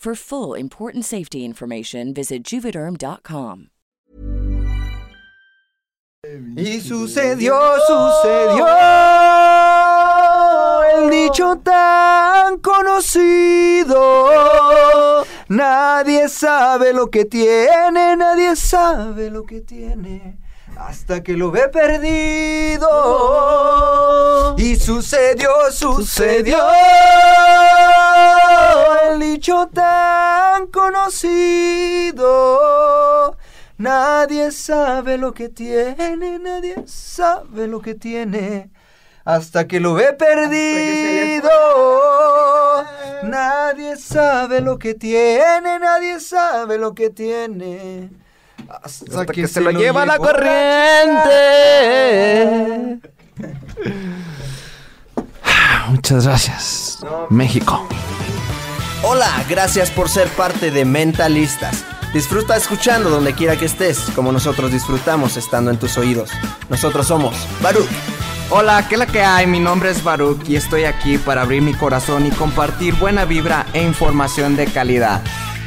For full important safety information, visit juvederm.com. Y sucedió, sucedió el dicho tan conocido. Nadie sabe lo que tiene, nadie sabe lo que tiene. Hasta que lo ve perdido. Y sucedió, sucedió el dicho tan conocido. Nadie sabe lo que tiene, nadie sabe lo que tiene. Hasta que lo ve perdido. Nadie sabe lo que tiene, nadie sabe lo que tiene. Hasta, que, se, lo lleva la corriente. Muchas gracias, México. Hola, gracias por ser parte de Mentalistas. Disfruta escuchando donde quiera que estés, como nosotros disfrutamos estando en tus oídos. Nosotros somos Baruch. Hola, ¿qué es la que hay? Mi nombre es Baruch y estoy aquí para abrir mi corazón y compartir buena vibra e información de calidad.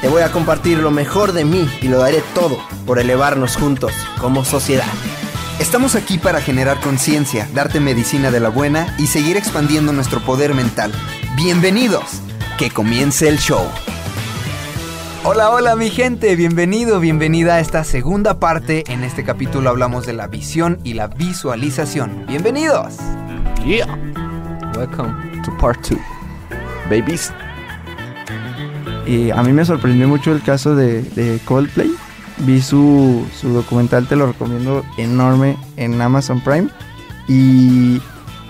Te voy a compartir lo mejor de mí y lo daré todo por elevarnos juntos como sociedad. Estamos aquí para generar conciencia, darte medicina de la buena y seguir expandiendo nuestro poder mental. Bienvenidos. Que comience el show. Hola, hola mi gente, bienvenido, bienvenida a esta segunda parte. En este capítulo hablamos de la visión y la visualización. Bienvenidos. Yeah. Welcome to part 2. Babies. Y a mí me sorprendió mucho el caso de, de Coldplay. Vi su, su documental, te lo recomiendo enorme en Amazon Prime. Y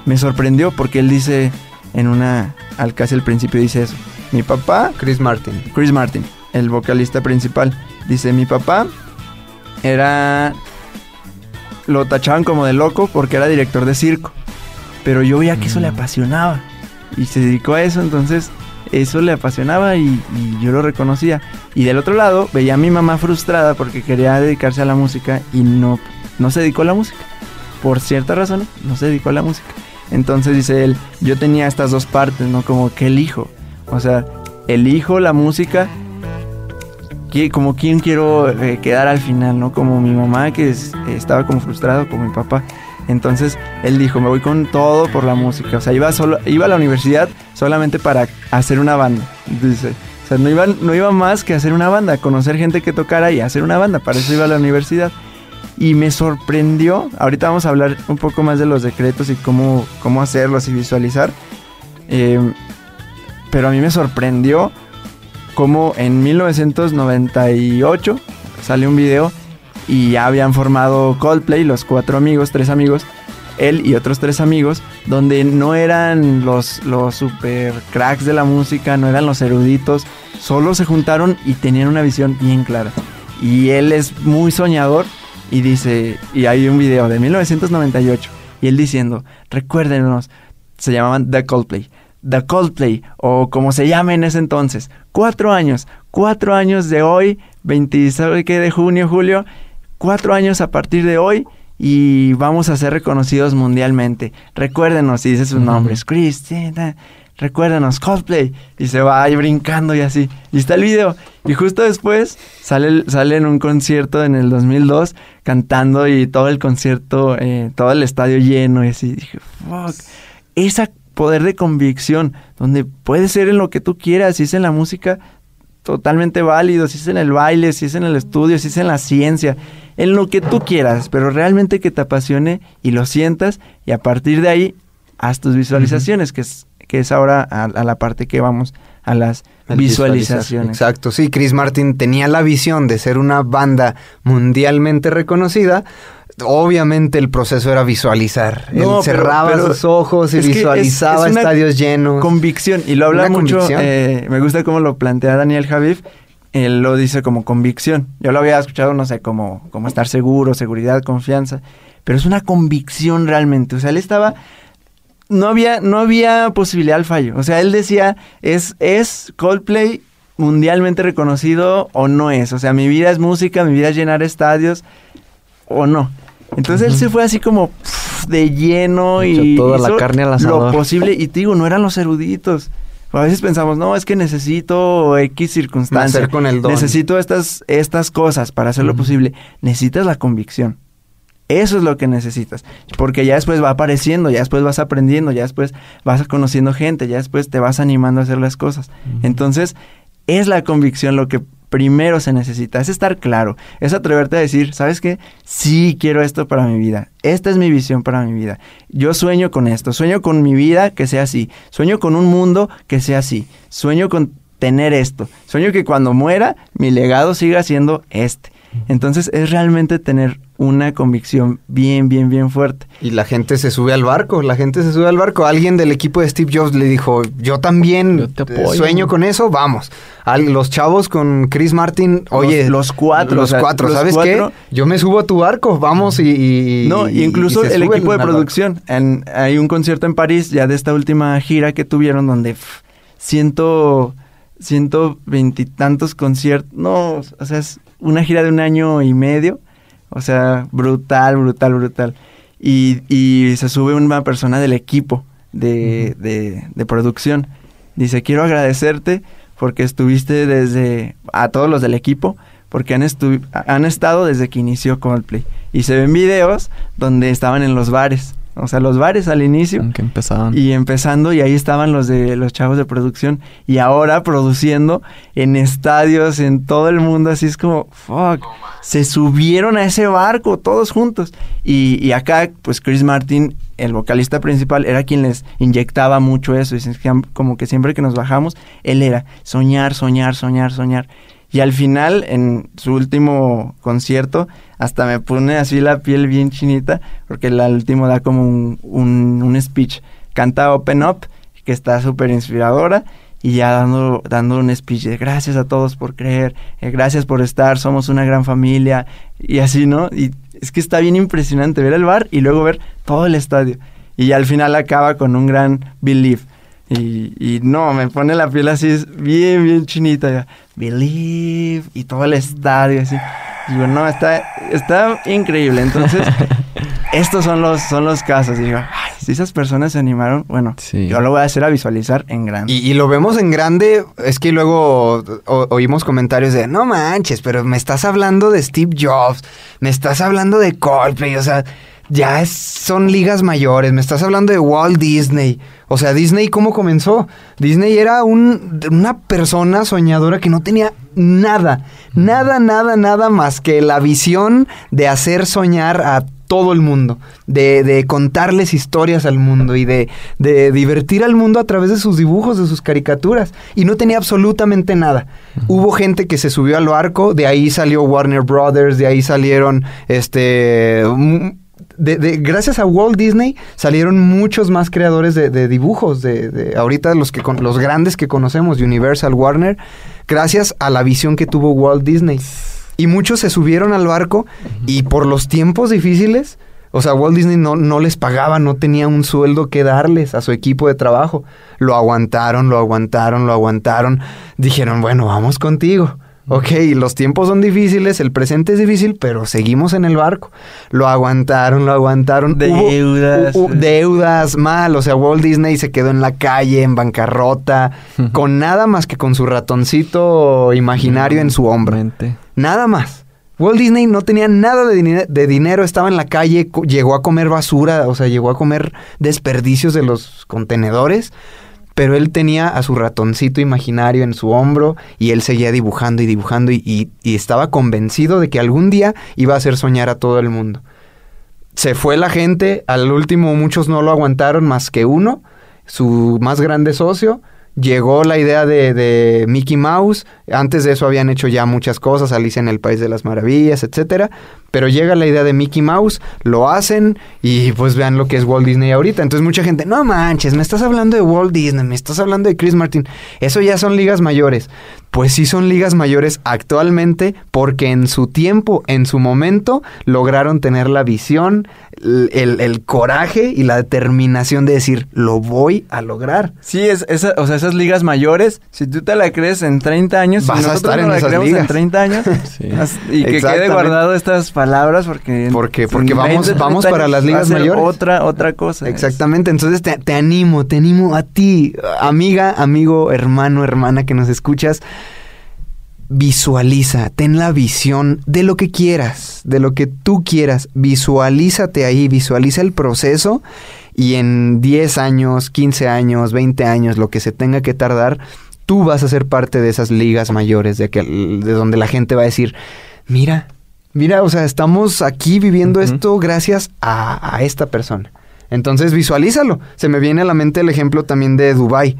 me sorprendió porque él dice en una, al casi al principio dice eso. Mi papá, Chris Martin. Chris Martin, el vocalista principal, dice mi papá era... Lo tachaban como de loco porque era director de circo. Pero yo veía que eso le apasionaba. Y se dedicó a eso, entonces eso le apasionaba y, yo lo reconocía. Y del otro lado veía a mi mamá frustrada porque quería dedicarse a la música y no, no se dedicó a la música. Por ciertas razones, no se dedicó a la música. Entonces dice él, yo tenía estas dos partes, ¿no? Como que elijo. O sea, elijo la música como quien quiero eh, quedar al final, ¿no? Como mi mamá que es- estaba como frustrado, como mi papá. Entonces él dijo, me voy con todo por la música. O sea, iba, solo, iba a la universidad solamente para hacer una banda. Dice, o sea, no iba, no iba más que hacer una banda, conocer gente que tocara y hacer una banda. Para eso iba a la universidad. Y me sorprendió, ahorita vamos a hablar un poco más de los decretos y cómo, cómo hacerlos y visualizar. Eh, pero a mí me sorprendió cómo en 1998 sale un video y ya habían formado Coldplay, los cuatro amigos, tres amigos, él y otros tres amigos, donde no eran los, los super cracks de la música, no eran los eruditos, solo se juntaron y tenían una visión bien clara. Y él es muy soñador y dice, y hay un video de 1998, y él diciendo, recuérdenos, se llamaban The Coldplay. The Coldplay, o como se llama en ese entonces. Cuatro años, cuatro años de hoy, 20, ¿sabe qué? De junio, julio, cuatro años a partir de hoy y vamos a ser reconocidos mundialmente. Recuérdenos, y dice sus nombres, Cristina, recuérdenos, cosplay. Y se va ahí brincando y así. Y está el video. Y justo después sale, sale en un concierto en el 2002 cantando y todo el concierto, eh, todo el estadio lleno y así. Dije, fuck. Ese poder de convicción, donde puede ser en lo que tú quieras, si es en la música, totalmente válido, si es en el baile, si es en el estudio, si es en la ciencia, en lo que tú quieras, pero realmente que te apasione y lo sientas y a partir de ahí haz tus visualizaciones, que es que es ahora a, la parte que vamos a las visualizaciones. Exacto, sí, Chris Martin tenía la visión de ser una banda mundialmente reconocida. Obviamente el proceso era visualizar. Él cerraba los ojos y visualizaba estadios llenos. Convicción, y lo habla mucho. Eh, me gusta cómo lo plantea Daniel Javif. Él lo dice como convicción. Yo lo había escuchado, no sé, como, como estar seguro, seguridad, confianza. Pero es una convicción realmente. O sea, él estaba no había, no había posibilidad al fallo. O sea, él decía, ¿es, ¿es Coldplay mundialmente reconocido o no es? O sea, mi vida es música, mi vida es llenar estadios o no. Entonces él se fue así como de lleno y toda la carne al lo posible. Y te digo, no eran los eruditos. A veces pensamos, no, es que necesito X circunstancias. Con el Necesito estas, estas cosas para hacer lo posible. Necesitas la convicción. Eso es lo que necesitas. Porque ya después va apareciendo, ya después vas aprendiendo, ya después vas conociendo gente, ya después te vas animando a hacer las cosas. Entonces, es la convicción lo que primero se necesita, es estar claro, es atreverte a decir, ¿sabes qué? Sí, quiero esto para mi vida, esta es mi visión para mi vida, yo sueño con esto, sueño con mi vida que sea así, sueño con un mundo que sea así, sueño con tener esto, sueño que cuando muera mi legado siga siendo este. Entonces es realmente tener una convicción bien, bien, bien fuerte. Y la gente se sube al barco, la gente se sube al barco. Alguien del equipo de Steve Jobs le dijo, yo también sueño con eso, vamos. Los chavos con Chris Martin, oye, los, cuatro. Los cuatro, ¿sabes qué? Yo me subo a tu barco, vamos y... no, incluso el equipo de producción. hay un concierto en París ya de esta última gira que tuvieron donde ciento ciento veintitantos conciertos, no, o sea, es una gira de un año y medio o sea, brutal, brutal, brutal. Y, y se sube una persona del equipo de, de, producción. Dice, quiero agradecerte porque estuviste desde, a todos los del equipo, porque han, han estado desde que inició Coldplay. Y se ven videos donde estaban en los bares o sea, los bares al inicio. Que empezaban. Y empezando, y ahí estaban los de los chavos de producción. Y ahora produciendo en estadios, en todo el mundo. Así es como, fuck. Se subieron a ese barco todos juntos. Y, y acá, pues Chris Martin, el vocalista principal, era quien les inyectaba mucho eso. Y como que siempre que nos bajamos, él era soñar, soñar, soñar, soñar. Y al final, en su último concierto, hasta me pone así la piel bien chinita, porque el último da como un, un, speech. Canta Open Up, que está súper inspiradora, y ya dando, dando un speech de gracias a todos por creer, eh, gracias por estar, somos una gran familia, y así, ¿no? Es que está bien impresionante ver el bar y luego ver todo el estadio. Y al final acaba con un gran belief. Y, y, no, me pone la piel así bien, bien chinita. Ya. Believe y todo el estadio así. Digo, no, está, está increíble. Entonces, estos son los, son los casos. Digo, ay, si esas personas se animaron, bueno, yo lo voy a hacer a visualizar en grande. Y, lo vemos en grande, es que luego oímos comentarios de, no manches, pero me estás hablando de Steve Jobs, me estás hablando de Coldplay, o sea, ya son ligas mayores, me estás hablando de Walt Disney. O sea, Disney, ¿cómo comenzó? Disney era una persona soñadora que no tenía nada, nada, nada, nada más que la visión de hacer soñar a todo el mundo, de, contarles historias al mundo y de, de, divertir al mundo a través de sus dibujos, de sus caricaturas. Y no tenía absolutamente nada. Hubo gente que se subió al barco, de ahí salió Warner Brothers, de ahí salieron este de, gracias a Walt Disney salieron muchos más creadores de, dibujos, de, ahorita los, que, los grandes que conocemos, Universal, Warner, gracias a la visión que tuvo Walt Disney. Y muchos se subieron al barco y por los tiempos difíciles, O sea, Walt Disney no, no les pagaba, no tenía un sueldo que darles a su equipo de trabajo. Lo aguantaron, lo aguantaron, lo aguantaron. Dijeron, bueno, vamos contigo. Ok, los tiempos son difíciles, el presente es difícil, pero seguimos en el barco. Lo aguantaron, lo aguantaron. Deudas. deudas, mal. O sea, Walt Disney se quedó en la calle, en bancarrota, con nada más que con su ratoncito imaginario en su hombro. Nada más. Walt Disney no tenía nada de, dine- de dinero, estaba en la calle, llegó a comer basura, o sea, llegó a comer desperdicios de los contenedores, pero él tenía a su ratoncito imaginario en su hombro y él seguía dibujando y dibujando y- y estaba convencido de que algún día iba a hacer soñar a todo el mundo. Se fue la gente, al último muchos no lo aguantaron más que uno, su más grande socio. Llegó la idea de, de Mickey Mouse. Antes de eso habían hecho ya muchas cosas, Alicia en el País de las Maravillas, etcétera. Pero llega la idea de Mickey Mouse, lo hacen y pues vean lo que es Walt Disney ahorita. Entonces mucha gente, no manches, me estás hablando de Walt Disney, me estás hablando de Chris Martin. Eso ya son ligas mayores. Pues sí son ligas mayores actualmente porque en su tiempo, en su momento, lograron tener la visión, el, coraje y la determinación de decir, lo voy a lograr. Sí, es, esa- o sea, esas ligas mayores, si tú te la crees en 30 años, Vas si a estar no en la esas ligas. en 30 años, Sí. y que quede guardado estas palabras porque... Porque- porque vamos- 20, vamos 30 para las ligas mayores. Otra, otra cosa. Exactamente, entonces te, te animo, te animo a ti, amiga, amigo, hermano, hermana que nos escuchas. Visualiza, ten la visión de lo que quieras, de lo que tú quieras. Visualízate ahí, visualiza el proceso y en 10 años, 15 años, 20 años, lo que se tenga que tardar, tú vas a ser parte de esas ligas mayores, de, que, de donde la gente va a decir, mira, mira, o sea, estamos aquí viviendo esto gracias a, a esta persona. Entonces visualízalo. Se me viene a la mente el ejemplo también de Dubai.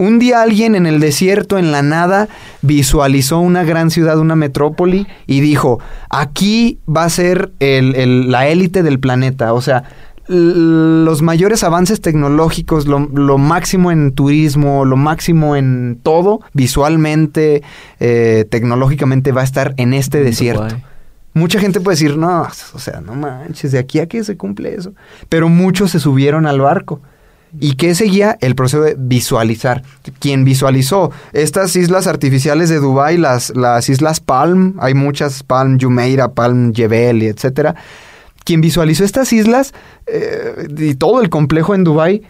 Un día alguien en el desierto, en la nada, visualizó una gran ciudad, una metrópoli, y dijo, aquí va a ser el- el- la élite del planeta. O sea, los mayores avances tecnológicos, lo, lo máximo en turismo, lo máximo en todo, visualmente, eh, tecnológicamente, va a estar en este desierto. Mucha gente puede decir, no, o sea, no manches, de aquí a que se cumple eso. Pero muchos se subieron al barco. ¿Y qué seguía? El proceso de visualizar. Quien visualizó estas islas artificiales de Dubái, las, las islas Palm, hay muchas, Palm Jumeirah, Palm Jebel, etcétera. Quien visualizó estas islas eh, y todo el complejo en Dubái,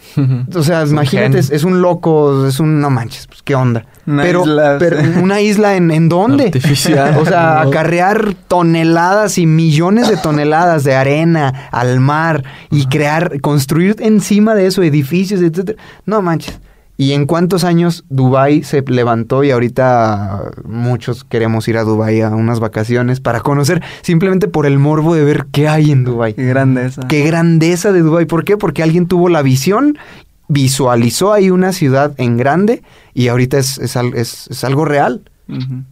o sea, imagínate, es, es un loco, es un, no manches, pues qué onda. Una pero, isla, pero sí. una isla en, en dónde? Artificial. O sea, acarrear toneladas y millones de toneladas de arena al mar y crear, construir encima de eso edificios, etcétera. No manches. ¿Y en cuántos años Dubai se levantó y ahorita muchos queremos ir a Dubai a unas vacaciones para conocer simplemente por el morbo de ver qué hay en Dubai? Qué grandeza. Qué grandeza de Dubai. ¿Por qué? Porque alguien tuvo la visión, visualizó ahí una ciudad en grande y ahorita es, es es- es algo real.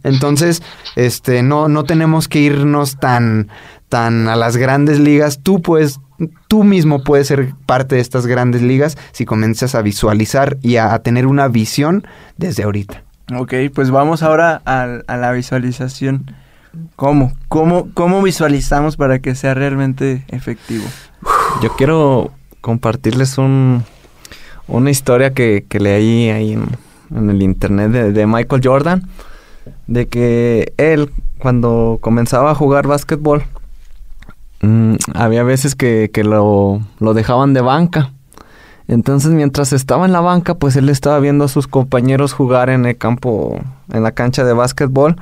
Entonces, este, no, no tenemos que irnos tan, tan a las grandes ligas. Tú puedes, tú mismo puedes ser parte de estas grandes ligas si comienzas a visualizar y a, a tener una visión desde ahorita. Ok, pues vamos ahora a, la visualización. ¿Cómo? ¿Cómo? ¿Cómo visualizamos para que sea realmente efectivo? Yo quiero compartirles un, una historia que, que leí ahí en, en el internet de, de Michael Jordan, de que él cuando comenzaba a jugar básquetbol, mm, había veces que, que lo, lo dejaban de banca. Entonces mientras estaba en la banca, pues él estaba viendo a sus compañeros jugar en el campo, en la cancha de básquetbol.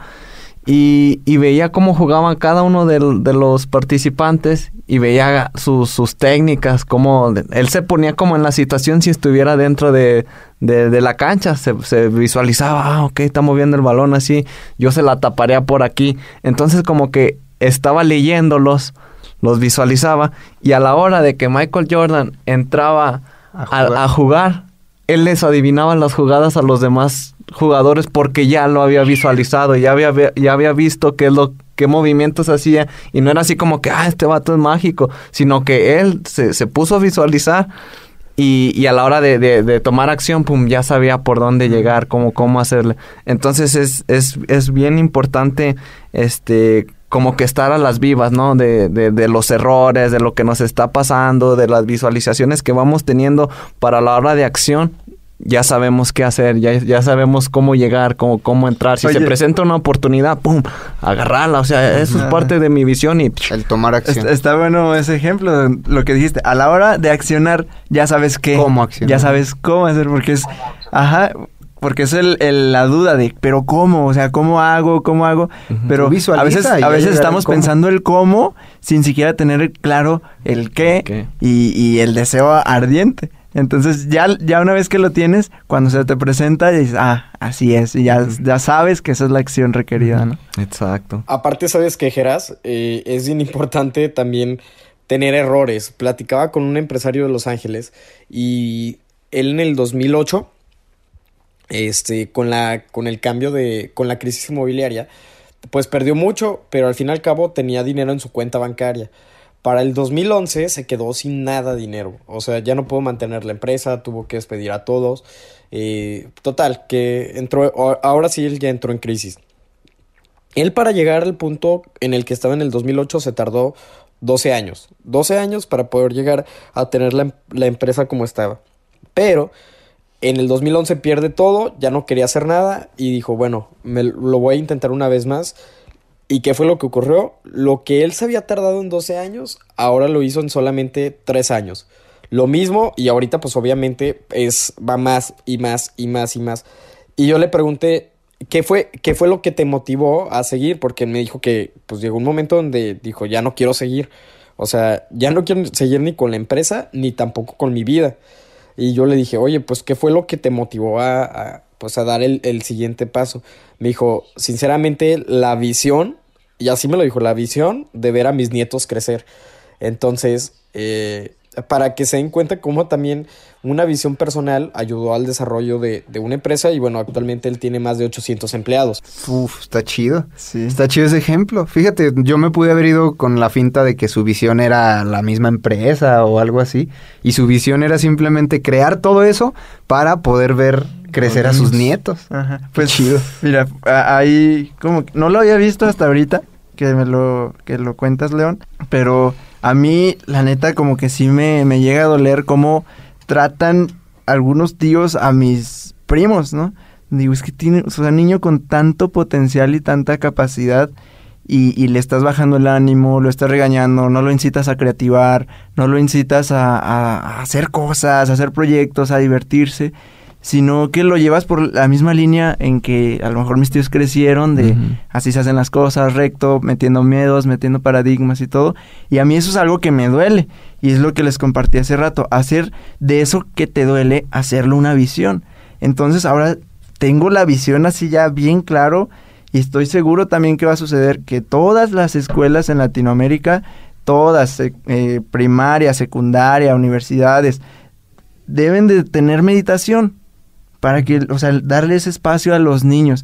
Y, veía cómo jugaban cada uno de, los participantes y veía sus, sus técnicas, cómo él se ponía como en la situación si estuviera dentro de, de- de la cancha, se, se visualizaba, ah, ok, está moviendo el balón así, yo se la taparía por aquí. Entonces como que estaba leyéndolos, los visualizaba y a la hora de que Michael Jordan entraba A a, jugar. a jugar, él les adivinaba las jugadas a los demás jugadores porque ya lo había visualizado, ya había, ya había visto qué es lo qué movimientos hacía y no era así como que, ah, este vato es mágico, sino que él se, se puso a visualizar y, y a la hora de, de- de tomar acción, pum, ya sabía por dónde llegar, cómo, cómo hacerle. Entonces es, es, es bien importante este como que estar a las vivas, ¿no? De, de, de, los errores, de lo que nos está pasando, de las visualizaciones que vamos teniendo para la hora de acción. Ya sabemos qué hacer, ya, ya sabemos cómo llegar, cómo, cómo entrar. Si Oye. se presenta una oportunidad, ¡pum! Agarrarla. O sea, eso es parte de mi visión y... El tomar acción. Está, está bueno ese ejemplo, lo que dijiste. A la hora de accionar, ya sabes qué. Cómo accionar. Ya sabes cómo hacer, porque es. Ajá. Porque es el, el- la duda de, pero cómo, o sea, cómo hago, cómo hago. Pero a veces, a veces estamos el pensando el cómo sin siquiera tener claro el qué. Y, y el deseo ardiente. Entonces, ya, ya una vez que lo tienes, cuando se te presenta, dices, ah, así es, y ya, ya sabes que esa es la acción requerida, ¿no? Exacto. Aparte, ¿sabes qué, Geras? Eh, es bien importante también tener errores. Platicaba con un empresario de Los Ángeles y él en el 2008, este, con, la, con el cambio de, con la crisis inmobiliaria, pues perdió mucho, pero al fin y al cabo tenía dinero en su cuenta bancaria. Para el 2011 se quedó sin nada de dinero. O sea, ya no pudo mantener la empresa, tuvo que despedir a todos. Eh, total, que entró, ahora sí él ya entró en crisis. Él para llegar al punto en el que estaba en el 2008 se tardó 12 años. 12 años para poder llegar a tener la, la empresa como estaba. Pero en el 2011 pierde todo, ya no quería hacer nada y dijo, bueno, me lo voy a intentar una vez más. ¿Y qué fue lo que ocurrió? Lo que él se había tardado en 12 años, ahora lo hizo en solamente 3 años. Lo mismo y ahorita pues obviamente es va más y más y más y más. Y yo le pregunté, ¿qué fue, ¿qué fue lo que te motivó a seguir? Porque me dijo que pues llegó un momento donde dijo, ya no quiero seguir. O sea, ya no quiero seguir ni con la empresa ni tampoco con mi vida. Y yo le dije, oye, pues, ¿qué fue lo que te motivó a, pues, a dar el, el siguiente paso? Me dijo, sinceramente, la visión, y así me lo dijo, la visión de ver a mis nietos crecer. Entonces, eh, para que se den cuenta cómo también una visión personal ayudó al desarrollo de, de, una empresa y bueno, actualmente él tiene más de 800 empleados. Uf, está chido. Sí. Está chido ese ejemplo. Fíjate, yo me pude haber ido con la finta de que su visión era la misma empresa o algo así. Y su visión era simplemente crear todo eso para poder ver crecer a sus nietos. Ajá. Pues chido. Mira, ahí como que no lo había visto hasta ahorita que me lo que lo cuentas, León, pero a mí la neta como que sí me, me llega a doler cómo tratan algunos tíos a mis primos, ¿no? Digo, es que tiene, o sea, niño con tanto potencial y tanta capacidad y, y, le estás bajando el ánimo, lo estás regañando, no lo incitas a creativar, no lo incitas a hacer cosas, a hacer proyectos, a divertirse sino que lo llevas por la misma línea en que a lo mejor mis tíos crecieron de uh -huh. así se hacen las cosas, recto, metiendo miedos, metiendo paradigmas y todo. Y a mí eso es algo que me duele y es lo que les compartí hace rato, hacer de eso que te duele, hacerlo una visión. Entonces ahora tengo la visión así ya bien claro y estoy seguro también que va a suceder que todas las escuelas en Latinoamérica, todas, eh, primaria, secundaria, universidades, deben de tener meditación para que, o sea, darle ese espacio a los niños.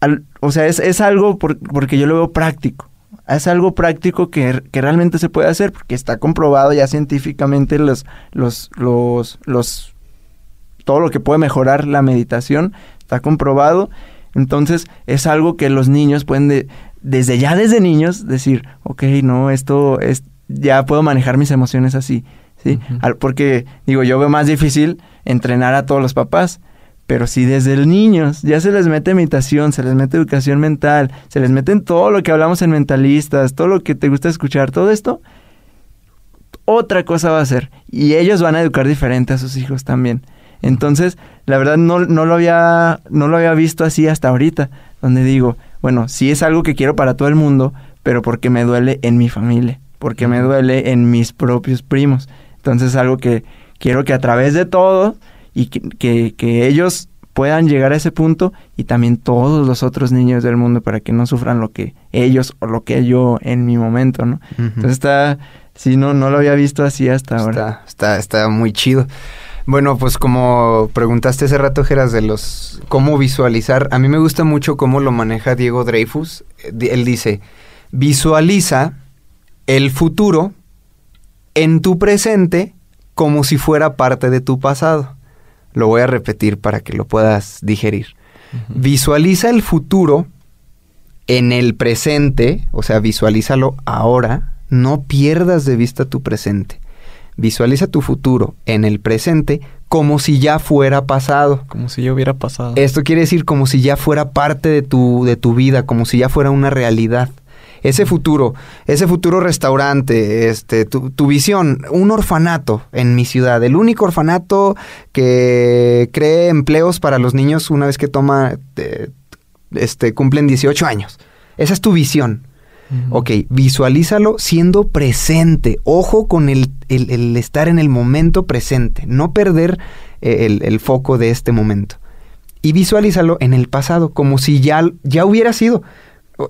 Al, o sea, es, es algo por, porque yo lo veo práctico. Es algo práctico que, que, realmente se puede hacer porque está comprobado ya científicamente los, los, los, los, todo lo que puede mejorar la meditación está comprobado. Entonces es algo que los niños pueden de, desde ya desde niños decir, ok, no, esto es, ya puedo manejar mis emociones así. ¿Sí? Uh -huh. Porque, digo, yo veo más difícil entrenar a todos los papás, pero si desde el niños ya se les mete meditación, se les mete educación mental, se les mete en todo lo que hablamos en mentalistas, todo lo que te gusta escuchar, todo esto, otra cosa va a ser. Y ellos van a educar diferente a sus hijos también. Entonces, la verdad no, no, lo había, no lo había visto así hasta ahorita, donde digo, bueno, sí es algo que quiero para todo el mundo, pero porque me duele en mi familia, porque me duele en mis propios primos. Entonces es algo que quiero que a través de todo y que, que, que, ellos puedan llegar a ese punto y también todos los otros niños del mundo para que no sufran lo que ellos o lo que yo en mi momento, ¿no? Uh -huh. Entonces está, sí, no, no lo había visto así hasta ahora. Está, está, está muy chido. Bueno, pues como preguntaste hace rato, Geras, de los cómo visualizar, a mí me gusta mucho cómo lo maneja Diego Dreyfus. Él dice, visualiza el futuro en tu presente como si fuera parte de tu pasado. Lo voy a repetir para que lo puedas digerir. Uh -huh. Visualiza el futuro en el presente, o sea, visualízalo ahora, no pierdas de vista tu presente. Visualiza tu futuro en el presente como si ya fuera pasado. Como si ya hubiera pasado. Esto quiere decir como si ya fuera parte de tu, de tu vida, como si ya fuera una realidad. Ese futuro, ese futuro restaurante, este, tu, tu visión, un orfanato en mi ciudad, el único orfanato que cree empleos para los niños una vez que toma, este, cumplen 18 años. Esa es tu visión. Ok, visualízalo siendo presente. Ojo con el, el- el estar en el momento presente. No perder eh, el, el foco de este momento. Y visualízalo en el pasado, como si ya, ya hubiera sido.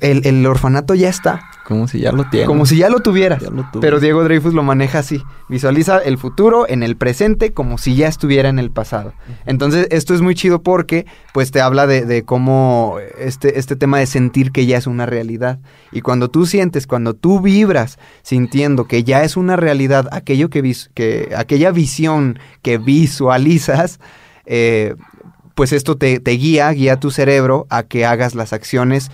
El, el orfanato ya está. Como si ya lo tiene. Como si ya lo tuvieras. Ya lo tuve. Pero Diego Dreyfus lo maneja así. Visualiza el futuro en el presente como si ya estuviera en el pasado. Entonces, esto es muy chido porque pues te habla de, de cómo este, este tema de sentir que ya es una realidad. Y cuando tú sientes, cuando tú vibras sintiendo que ya es una realidad, aquello que, vis- que aquella visión que visualizas, eh, pues esto te, te guía, guía tu cerebro a que hagas las acciones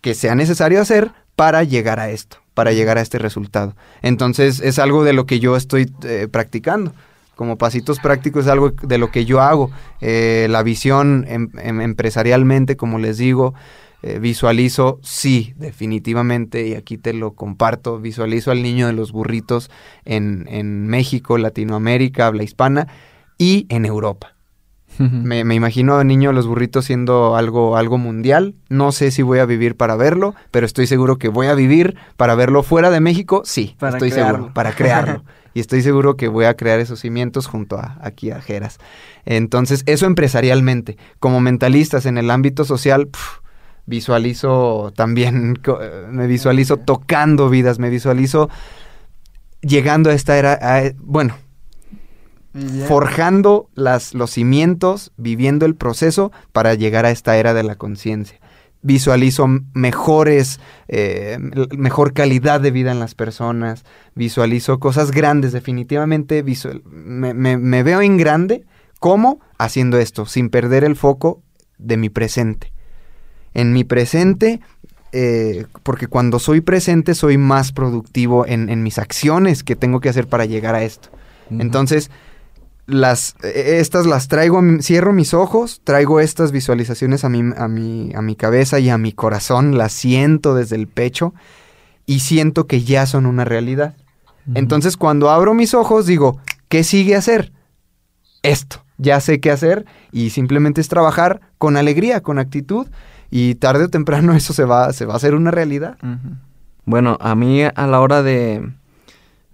que sea necesario hacer para llegar a esto, para llegar a este resultado. Entonces es algo de lo que yo estoy eh, practicando. Como pasitos prácticos es algo de lo que yo hago. Eh, la visión em- em- empresarialmente, como les digo, eh, visualizo, sí, definitivamente, y aquí te lo comparto, visualizo al niño de los burritos en, en México, Latinoamérica, habla hispana y en Europa. Me, me imagino Niño los Burritos siendo algo, algo mundial. No sé si voy a vivir para verlo, pero estoy seguro que voy a vivir para verlo fuera de México. Sí, Para estoy crearlo. seguro, para crearlo. y estoy seguro que voy a crear esos cimientos junto a aquí a Jeras. Entonces, eso empresarialmente. Como mentalistas en el ámbito social, pf, visualizo también, eh, me visualizo tocando vidas, me visualizo llegando a esta era, a- bueno, forjando las, los cimientos, viviendo el proceso para llegar a esta era de la conciencia. Visualizo mejores, eh, mejor calidad de vida en las personas, visualizo cosas grandes, definitivamente visual- me, me- me veo en grande, ¿cómo? Haciendo esto, sin perder el foco de mi presente. En mi presente, eh, porque cuando soy presente soy más productivo en, en mis acciones que tengo que hacer para llegar a esto. Entonces, las, eh, estas las traigo, cierro mis ojos, traigo estas visualizaciones a mi, a, mi, a mi cabeza y a mi corazón, las siento desde el pecho y siento que ya son una realidad. Entonces, cuando abro mis ojos, digo, ¿qué sigue hacer? Esto, ya sé qué hacer y simplemente es trabajar con alegría, con actitud y tarde o temprano eso se va, se va a hacer una realidad. Bueno, a mí a la hora de,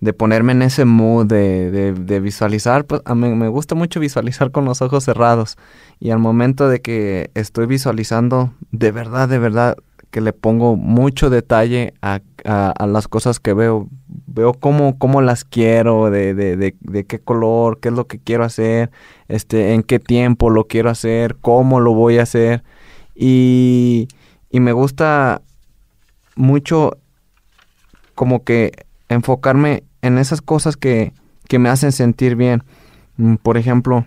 de ponerme en ese mood de, de- visualizar, pues a mí me gusta mucho visualizar con los ojos cerrados. Y al momento de que estoy visualizando, de verdad, de verdad, que le pongo mucho detalle a, a- a las cosas que veo. Veo cómo, cómo las quiero, de, de, de, de qué color, qué es lo que quiero hacer, este, en qué tiempo lo quiero hacer, cómo lo voy a hacer. Y, y me gusta mucho como que enfocarme en esas cosas que, que me hacen sentir bien. Mm, Por ejemplo,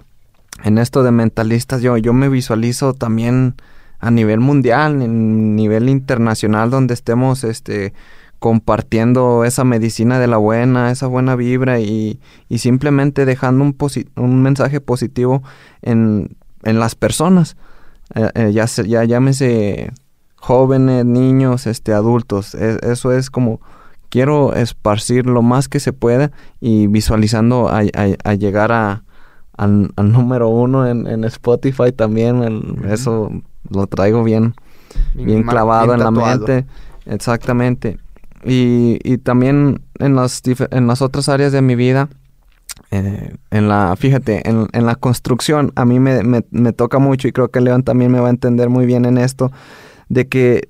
en esto de mentalistas, yo, yo me visualizo también a nivel mundial, en nivel internacional, donde estemos este, compartiendo esa medicina de la buena, esa buena vibra y, y simplemente dejando un, un mensaje positivo en, en las personas. Eh, eh, ya, se- ya llámese jóvenes, niños, este, adultos. E- eso es como quiero esparcir lo más que se pueda y visualizando a, a- a llegar a, al, al número uno en, en Spotify también. el- Eso lo traigo bien, bien clavado bien en la mente. Exactamente. Y, y también en las, en las otras áreas de mi vida, eh, en la, fíjate, en, en la construcción, a mí me, me- me toca mucho y creo que León también me va a entender muy bien en esto, de que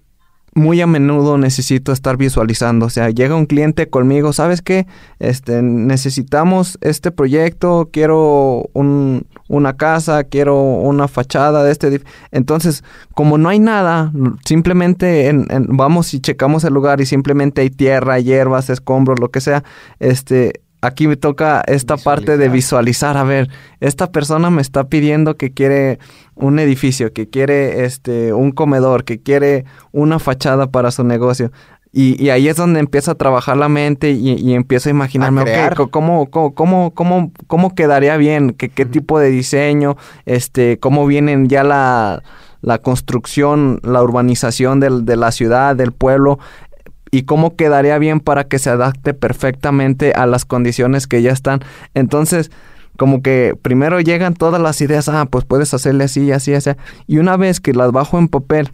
muy a menudo necesito estar visualizando. O sea, llega un cliente conmigo, ¿sabes qué? Este, necesitamos este proyecto, quiero un- una casa, quiero una fachada de este. edif-". Entonces, como no hay nada, simplemente en- en- vamos y checamos el lugar y simplemente hay tierra, hierbas, escombros, lo que sea. Este, aquí me toca esta parte de visualizar, a ver, esta persona me está pidiendo que quiere un edificio, que quiere este un comedor, que quiere una fachada para su negocio. Y, ahí es donde empieza a trabajar la mente y, empiezo a imaginarme, ¿cómo, cómo, cómo, cómo, quedaría bien? ¿Qué, qué tipo de diseño? Este, ¿Cómo vienen ya la, la construcción, la urbanización del, de la ciudad, del pueblo? Y cómo quedaría bien para que se adapte perfectamente a las condiciones que ya están. Entonces, como que primero llegan todas las ideas, ah, pues puedes hacerle así, así, así. Y una vez que las bajo en papel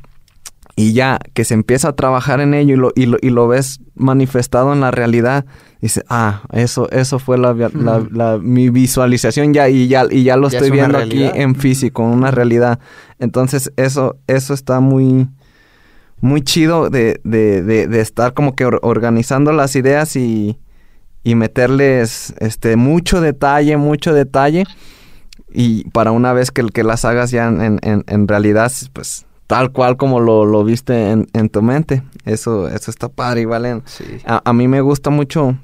y ya que se empieza a trabajar en ello y lo, y lo, y lo ves manifestado en la realidad, dice, ah, eso, eso fue la, la, mi visualización ya y ya, y ya lo estoy viendo aquí en físico, en una realidad. Entonces, eso, eso está muy, muy chido de, de, de, estar como que organizando las ideas y, y, meterles este mucho detalle, mucho detalle. Y para una vez que, que las hagas ya en, en, en realidad, pues tal cual como lo, lo viste en, en, tu mente. Eso, eso está padre, ¿vale? A, a, mí me gusta mucho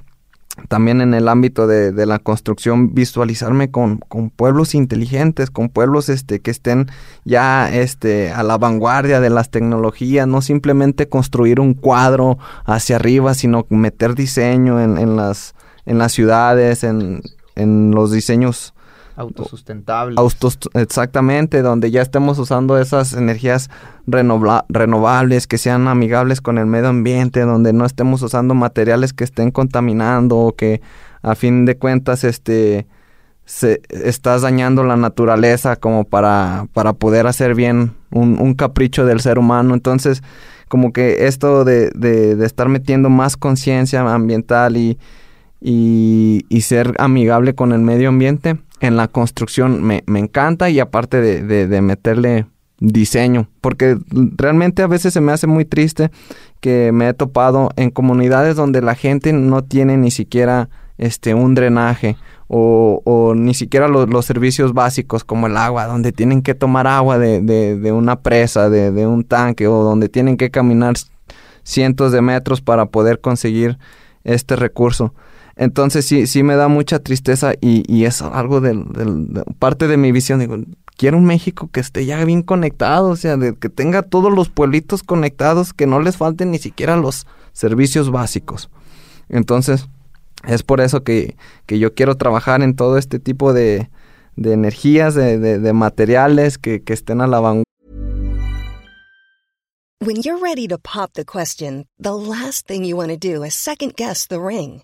también en el ámbito de, de la construcción visualizarme con, con, pueblos inteligentes, con pueblos este, que estén ya este, a la vanguardia de las tecnologías, no simplemente construir un cuadro hacia arriba, sino meter diseño en, en las, en las ciudades, en, en los diseños Autosustentables. exactamente, donde ya estemos usando esas energías renovables, que sean amigables con el medio ambiente, donde no estemos usando materiales que estén contaminando o que a fin de cuentas este se, estás dañando la naturaleza como para, para poder hacer bien un, capricho del ser humano. Entonces, como que esto de, de, estar metiendo más conciencia ambiental y, y, y, ser amigable con el medio ambiente, en la construcción me, me encanta y aparte de, de, meterle diseño, porque realmente a veces se me hace muy triste que me he topado en comunidades donde la gente no tiene ni siquiera este un drenaje o, o ni siquiera los, servicios básicos como el agua, donde tienen que tomar agua de, de, de una presa, de, de, un tanque o donde tienen que caminar cientos de metros para poder conseguir este recurso. Entonces sí, sí me da mucha tristeza y, y es algo de, parte de mi visión. Digo, quiero un México que esté ya bien conectado, o sea, de, que tenga todos los pueblitos conectados, que no les falten ni siquiera los servicios básicos. Entonces, es por eso que, que yo quiero trabajar en todo este tipo de, de energías, de, materiales que, que estén a la vanguardia. When you're ready to pop the question, the last thing you want to do is ring.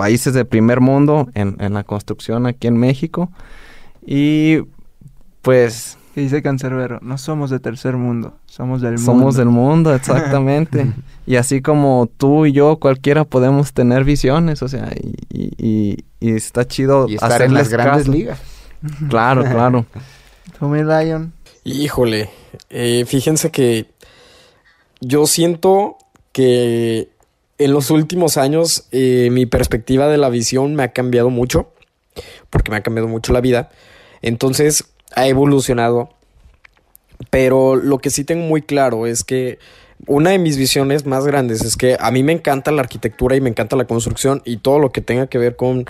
países de primer mundo en, en la construcción aquí en México. Y pues... ¿Qué dice Cancerbero? No somos de tercer mundo, somos del mundo. Somos del mundo, exactamente. y así como tú y yo, cualquiera podemos tener visiones, o sea, y, y, y está chido y estar en las grandes ligas. Claro, claro. Tommy Lion. Híjole, eh, fíjense que yo siento que en los últimos años eh, mi perspectiva de la visión me ha cambiado mucho, porque me ha cambiado mucho la vida. Entonces ha evolucionado. Pero lo que sí tengo muy claro es que una de mis visiones más grandes es que a mí me encanta la arquitectura y me encanta la construcción y todo lo que tenga que ver con,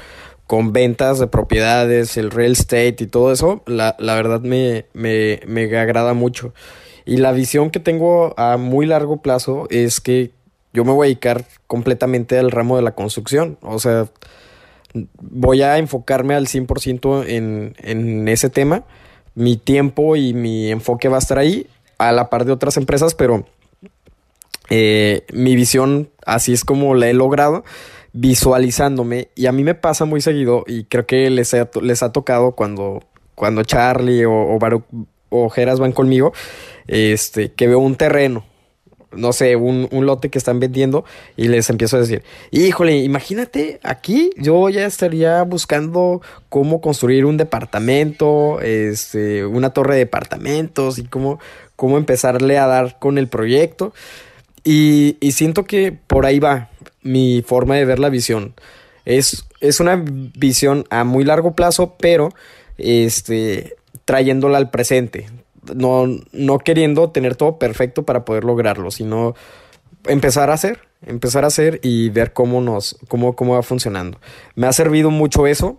con ventas de propiedades, el real estate y todo eso, la, la verdad me, me, me agrada mucho. Y la visión que tengo a muy largo plazo es que yo me voy a dedicar completamente al ramo de la construcción. O sea, voy a enfocarme al 100% en, en ese tema. Mi tiempo y mi enfoque va a estar ahí, a la par de otras empresas, pero eh, mi visión, así es como la he logrado, visualizándome. Y a mí me pasa muy seguido, y creo que les, les ha tocado cuando, cuando Charlie o, o o Geras van conmigo, este, que veo un terreno no sé, un, un, lote que están vendiendo y les empiezo a decir, híjole, imagínate, aquí yo ya estaría buscando cómo construir un departamento, este, una torre de departamentos y cómo, cómo empezarle a dar con el proyecto. Y, y siento que por ahí va mi forma de ver la visión. Es, es una visión a muy largo plazo, pero este, trayéndola al presente, no, no queriendo tener todo perfecto para poder lograrlo, sino empezar a hacer, empezar a hacer y ver cómo nos, cómo, cómo va funcionando. Me ha servido mucho eso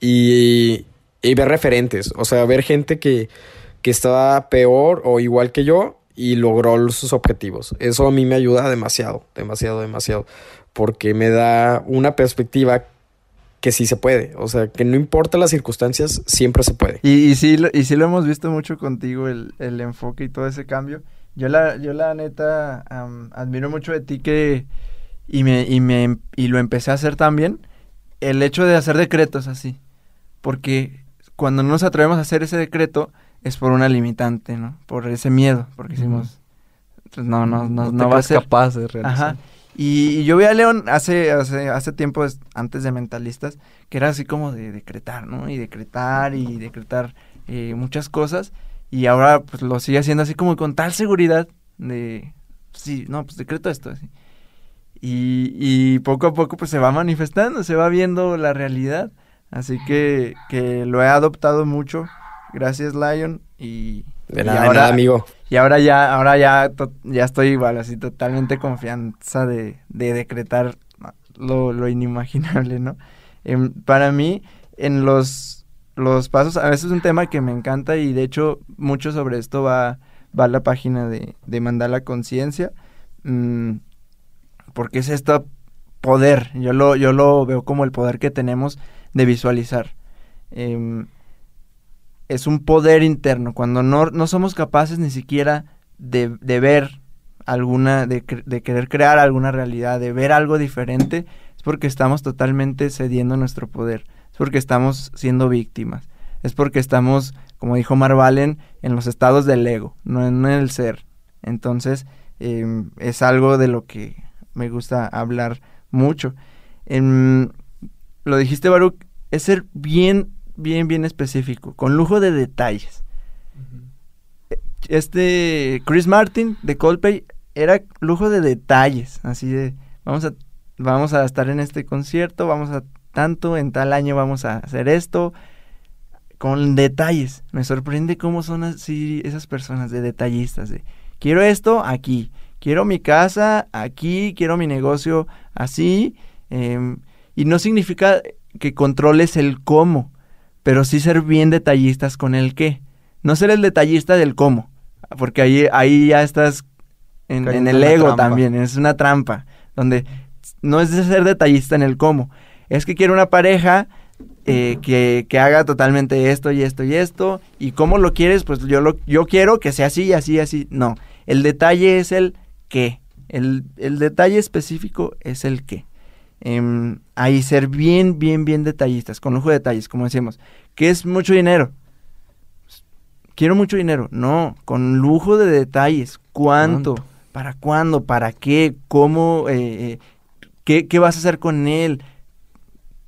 y, y ver referentes, o sea, ver gente que, que estaba peor o igual que yo y logró sus objetivos. Eso a mí me ayuda demasiado, demasiado, demasiado, porque me da una perspectiva que sí se puede. O sea, que no importa las circunstancias, siempre se puede. Y, y, sí, y sí lo hemos visto mucho contigo, el, el enfoque y todo ese cambio. Yo la, yo la neta um, admiro mucho de ti que, y, me, y, me, y lo empecé a hacer también, el hecho de hacer decretos así. Porque cuando no nos atrevemos a hacer ese decreto es por una limitante, ¿no? Por ese miedo, porque decimos, pues no, no, no, no, no va a ser capaz de realizar. Y, y, yo vi a León hace, hace, hace tiempo, antes de Mentalistas, que era así como de decretar, ¿no? Y decretar y decretar eh, muchas cosas. Y ahora pues lo sigue haciendo así como con tal seguridad de, sí, no, pues decreto esto. Así. Y, y poco a poco pues se va manifestando, se va viendo la realidad. Así que, que lo he adoptado mucho. Gracias, Lion. Y, de nada, y ahora, de nada, amigo. Y ahora ya, ahora ya, ya estoy igual, así totalmente confianza de, de decretar lo, lo, inimaginable, ¿no? Eh, para mí, en los, los pasos, a veces es un tema que me encanta y de hecho mucho sobre esto va, va la página de, de Mandala Conciencia, mmm, porque es este poder, yo lo, yo lo veo como el poder que tenemos de visualizar. Eh, es un poder interno, cuando no, no somos capaces ni siquiera de, de ver alguna, de, de, querer crear alguna realidad, de ver algo diferente, es porque estamos totalmente cediendo nuestro poder, es porque estamos siendo víctimas, es porque estamos, como dijo Marvalen, en los estados del ego, no en, el ser. Entonces, eh, es algo de lo que me gusta hablar mucho. En, lo dijiste, Baruch, es ser bien bien, bien específico, con lujo de detalles. Este Chris Martin de Coldplay era lujo de detalles, así de vamos a vamos a estar en este concierto, vamos a tanto en tal año vamos a hacer esto con detalles. Me sorprende cómo son así esas personas de detallistas de quiero esto aquí, quiero mi casa aquí, quiero mi negocio así eh, y no significa que controles el cómo, pero sí ser bien detallistas con el qué. No ser el detallista del cómo, porque ahí, ahí ya estás en, en el ego trampa. también, es una trampa, donde no es de ser detallista en el cómo, es que quiero una pareja eh, que, que, haga totalmente esto y esto y esto, y cómo lo quieres, pues yo, lo, yo quiero que sea así así así, no, el detalle es el qué, el, el detalle específico es el qué. Eh, ahí ser bien, bien, bien detallistas, con lujo de detalles, como decíamos. ¿Qué es mucho dinero? Quiero mucho dinero. No, con lujo de detalles. ¿Cuánto? ¿Cuánto? ¿Para cuándo? ¿Para qué? ¿Cómo? Eh, ¿qué, ¿Qué vas a hacer con él?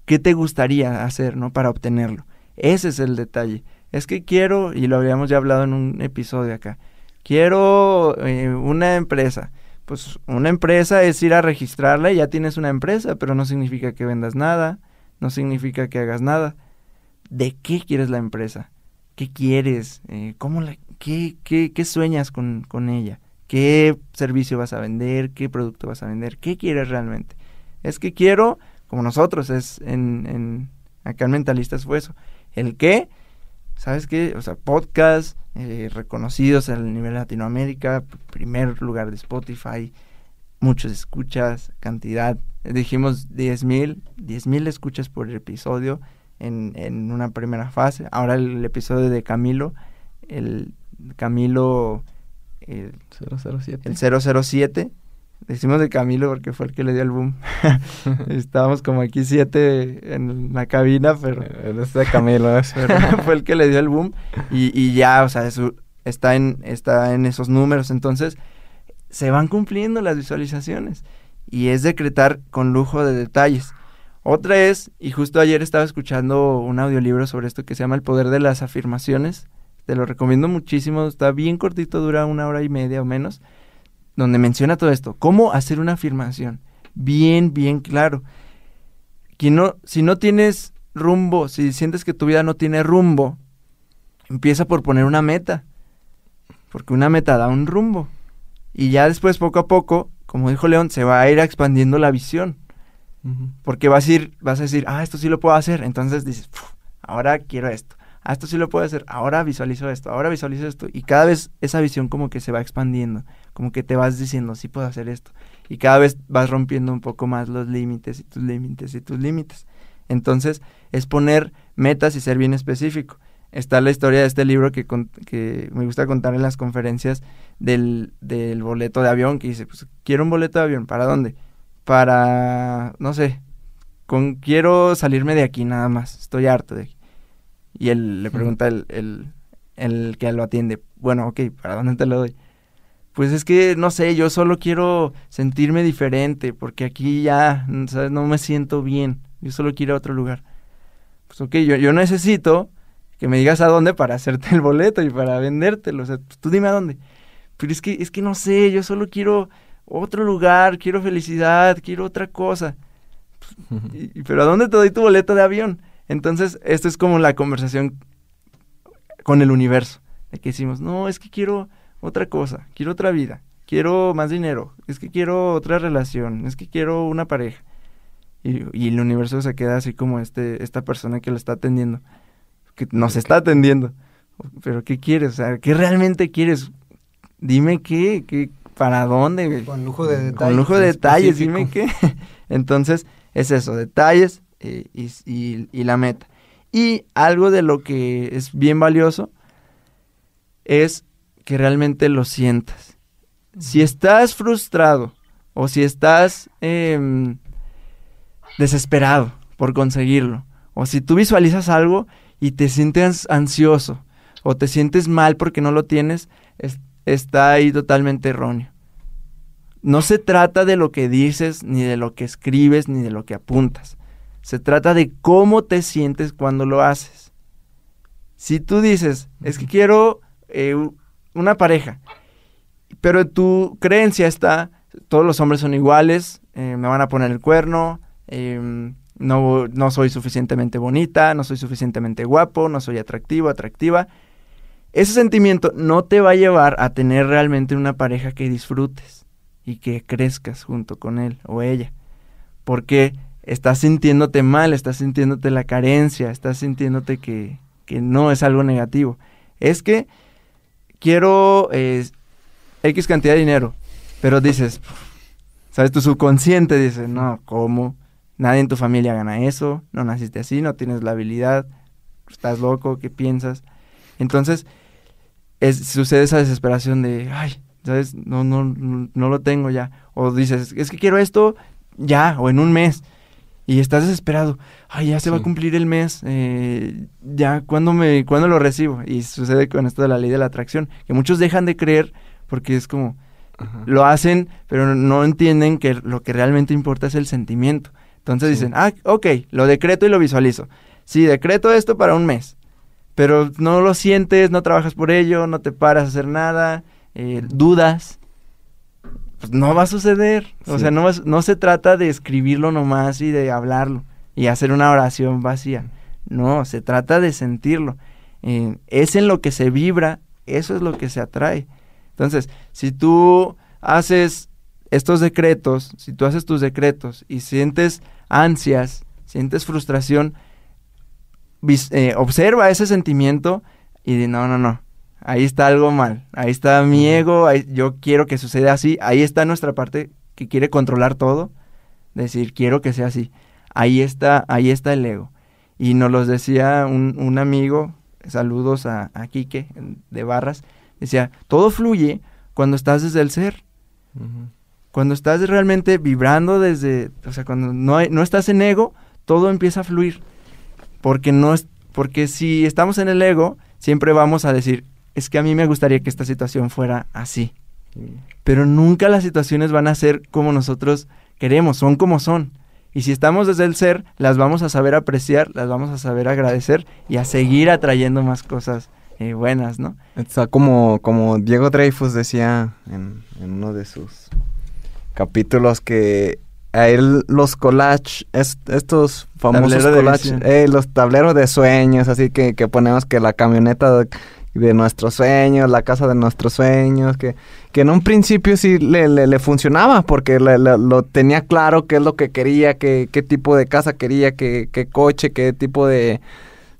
¿Qué te gustaría hacer, no? Para obtenerlo. Ese es el detalle. Es que quiero, y lo habíamos ya hablado en un episodio acá, quiero eh, una empresa pues una empresa es ir a registrarla y ya tienes una empresa, pero no significa que vendas nada, no significa que hagas nada. ¿De qué quieres la empresa? ¿Qué quieres? Eh, ¿cómo la, qué, qué, qué sueñas con, con, ella? ¿Qué servicio vas a vender? ¿Qué producto vas a vender? ¿Qué quieres realmente? Es que quiero, como nosotros, es en, en acá en Mentalistas fue eso. El qué, ¿sabes qué? O sea, podcast, eh, reconocidos a nivel Latinoamérica, primer lugar de Spotify, muchos escuchas, cantidad, dijimos 10 mil, 10 mil escuchas por episodio en, en, una primera fase. Ahora el, episodio de Camilo, el Camilo... El 007. El 007 Decimos de Camilo porque fue el que le dio el boom. Estábamos como aquí siete en la cabina, pero... Este Camilo fue el que le dio el boom. Y, y ya, o sea, eso está, en, está en esos números. Entonces, se van cumpliendo las visualizaciones. Y es decretar con lujo de detalles. Otra es, y justo ayer estaba escuchando un audiolibro sobre esto que se llama El poder de las afirmaciones. Te lo recomiendo muchísimo, está bien cortito, dura una hora y media o menos, donde menciona todo esto. ¿Cómo hacer una afirmación? Bien, bien claro. Que no, si no tienes rumbo, si sientes que tu vida no tiene rumbo, empieza por poner una meta. Porque una meta da un rumbo. Y ya después, poco a poco, como dijo León, se va a ir expandiendo la visión. Porque vas a, ir, vas a decir, ah, esto sí lo puedo hacer. Entonces dices, ahora quiero esto. Ah, esto sí lo puedo hacer. Ahora visualizo esto. Ahora visualizo esto. Y cada vez esa visión como que se va expandiendo. Como que te vas diciendo, sí puedo hacer esto. Y cada vez vas rompiendo un poco más los límites y tus límites y tus límites. Entonces, es poner metas y ser bien específico. Está la historia de este libro que, que me gusta contar en las conferencias del, del boleto de avión, que dice, pues quiero un boleto de avión, ¿para dónde? Para, no sé, con quiero salirme de aquí nada más, estoy harto de aquí. Y él le pregunta el, el, el que lo atiende, bueno, ok, ¿para dónde te lo doy? Pues es que, no sé, yo solo quiero sentirme diferente, porque aquí ya, ¿sabes? No me siento bien, yo solo quiero otro lugar. Pues ok, yo, yo necesito que me digas a dónde para hacerte el boleto y para vendértelo, o sea, pues, tú dime a dónde. Pero es que, es que no sé, yo solo quiero otro lugar, quiero felicidad, quiero otra cosa. pero ¿a dónde te doy tu boleto de avión? Entonces, esto es como la conversación con el universo. De que decimos, no, es que quiero otra cosa, quiero otra vida, quiero más dinero, es que quiero otra relación, es que quiero una pareja. Y, y el universo se queda así como este, esta persona que lo está atendiendo, que nos está atendiendo. Pero ¿qué quieres? O sea, ¿qué realmente quieres? dime qué, qué para dónde. Con lujo de detalles. Con lujo de detalles, dime qué. Entonces, es eso, detalles eh, y, la meta. Y algo de lo que es bien valioso es que realmente lo sientas. Si estás frustrado o si estás em, desesperado por conseguirlo, o si tú visualizas algo y te sientes ansioso o te sientes mal porque no lo tienes, es, está ahí totalmente erróneo. No se trata de lo que dices, ni de lo que escribes, ni de lo que apuntas. Se trata de cómo te sientes cuando lo haces. Si tú dices, es que quiero eh, una pareja, pero tu creencia está, todos los hombres son iguales, eh, me van a poner el cuerno, em, no, no soy suficientemente bonita, no soy suficientemente guapo, no soy atractivo, atractiva, ese sentimiento no te va a llevar a tener realmente una pareja que disfrutes y que crezcas junto con él o ella. Porque estás sintiéndote mal, estás sintiéndote la carencia, estás sintiéndote que, que no es algo negativo. Es que quiero eh, X cantidad de dinero, pero dices, ¿sabes? Tu subconsciente dice, no, ¿cómo? Nadie en tu familia gana eso, no naciste así, no tienes la habilidad, estás loco, ¿qué piensas? Entonces, sucede esa desesperación de, ay, ¿sabes? No, no, no, lo tengo ya. O dices, es que quiero esto ya, o en un mes. Y estás desesperado. Ay, ya se va a cumplir el mes. Eh, ya, ¿cuándo, me, ¿cuándo lo recibo? Y sucede con esto de la ley de la atracción, que muchos dejan de creer porque es como, lo hacen, pero no entienden que lo que realmente importa es el sentimiento. Entonces dicen, ah, ok, lo decreto y lo visualizo. Sí, decreto esto para un mes pero no lo sientes, no trabajas por ello, no te paras a hacer nada, eh, dudas, pues no va a suceder. O sea, no, no se trata de escribirlo nomás y de hablarlo y hacer una oración vacía. No, se trata de sentirlo. Eh, es en lo que se vibra, eso es lo que se atrae. Entonces, si tú haces estos decretos, si tú haces tus decretos y sientes ansias, sientes frustración, eh, observa ese sentimiento y di, no, no, no, ahí está algo mal, ahí está mi ego, yo quiero que suceda así, ahí está nuestra parte que quiere controlar todo, decir, quiero que sea así, ahí está, ahí está el ego. Y nos los decía un, amigo, saludos a, a Quique de Barras, decía, todo fluye cuando estás desde el ser. Cuando estás realmente vibrando desde, o sea, cuando no, no estás en ego, todo empieza a fluir. Porque no es, porque si estamos en el ego, siempre vamos a decir, es que a mí me gustaría que esta situación fuera así. Pero nunca las situaciones van a ser como nosotros queremos, son como son. Y si estamos desde el ser, las vamos a saber apreciar, las vamos a saber agradecer y a seguir atrayendo más cosas eh, buenas, ¿no? Está como, como Diego Dreyfus decía en, en uno de sus capítulos que a él los collage, es- estos famosos Tablero de collage, visión. eh, los tableros de sueños, así que, que ponemos que la camioneta de, nuestros sueños, la casa de nuestros sueños, que, que en un principio sí le, le, funcionaba porque lo tenía claro qué es lo que quería, qué, qué tipo de casa quería, qué, qué coche, qué tipo de,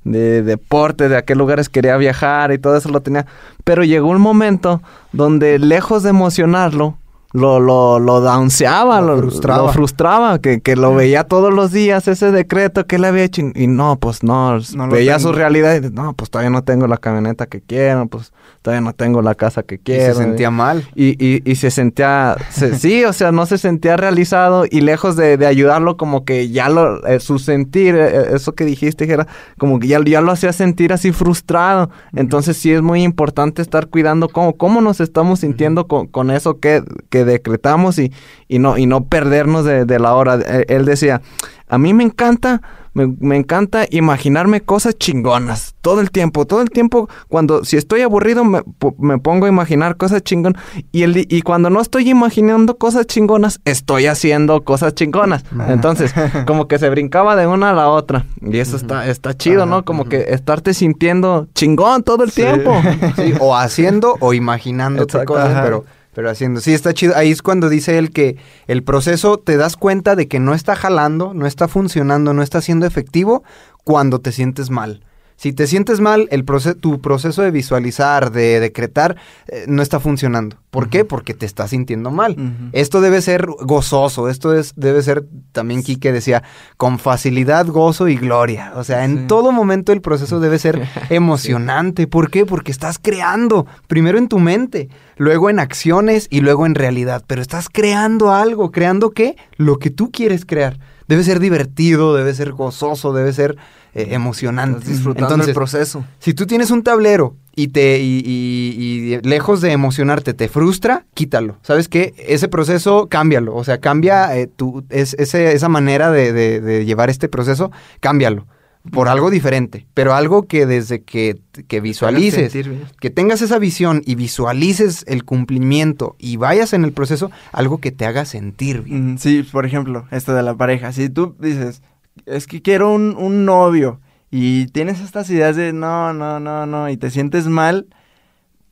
de deporte, de a qué lugares quería viajar y todo eso lo tenía. Pero llegó un momento donde lejos de emocionarlo, lo, lo, lo downseaba, Lo lo, frustraba. lo frustraba, que, que lo veía todos los días ese decreto que él había hecho y, y no, pues no, veía tengo. su realidad y no, pues todavía no tengo la camioneta que quiero, pues todavía no tengo la casa que Y quiero. se sentía mal. Y, y, y se sentía, se- sí, o sea, no se sentía realizado y lejos de, de ayudarlo, como que ya lo, eh, su sentir, eh, eso que dijiste, que era como que ya, ya lo hacía sentir así frustrado. Entonces sí es muy importante estar cuidando cómo, cómo nos estamos sintiendo con, con eso que, que decretamos y, y, no, y no perdernos de, de la hora. Eh, Él decía, a mí me encanta, me, me encanta imaginarme cosas chingonas todo el tiempo, todo el tiempo. Cuando si estoy aburrido me, me pongo a imaginar cosas chingonas y el, y cuando no estoy imaginando cosas chingonas estoy haciendo cosas chingonas. Entonces como que se brincaba de una a la otra y eso está está chido, ¿no? Como que estarte sintiendo chingón todo el tiempo. Sí, o haciendo o imaginando cosas, pero, pero haciendo. Sí, está chido. Ahí es cuando dice él que el proceso te das cuenta de que no está jalando, no está funcionando, no está siendo efectivo cuando te sientes mal. Si te sientes mal, el proce- tu proceso de visualizar, de decretar, eh, no está funcionando. ¿Por qué? Porque te estás sintiendo mal. Esto debe ser gozoso, esto es, debe ser, también Quique decía, con facilidad, gozo y gloria. O sea, en Sí. todo momento el proceso debe ser emocionante. ¿Por qué? Porque estás creando, primero en tu mente, luego en acciones y luego en realidad. Pero estás creando algo, creando qué? Lo que tú quieres crear. Debe ser divertido, debe ser gozoso, debe ser eh, emocionante. Estás disfrutando Entonces, el proceso. si tú tienes un tablero y te y, y- y lejos de emocionarte te frustra, quítalo. ¿Sabes qué? Ese proceso cámbialo. O sea, cambia eh, tu, es, ese- esa manera de, de- de llevar este proceso, cámbialo. Por algo diferente. Pero algo que desde que, que visualices, que tengas esa visión y visualices el cumplimiento y vayas en el proceso, algo que te haga sentir bien. Sí, por ejemplo, esto de la pareja. Si tú dices, es que quiero un, un novio y tienes estas ideas de no, no, no, no, y te sientes mal,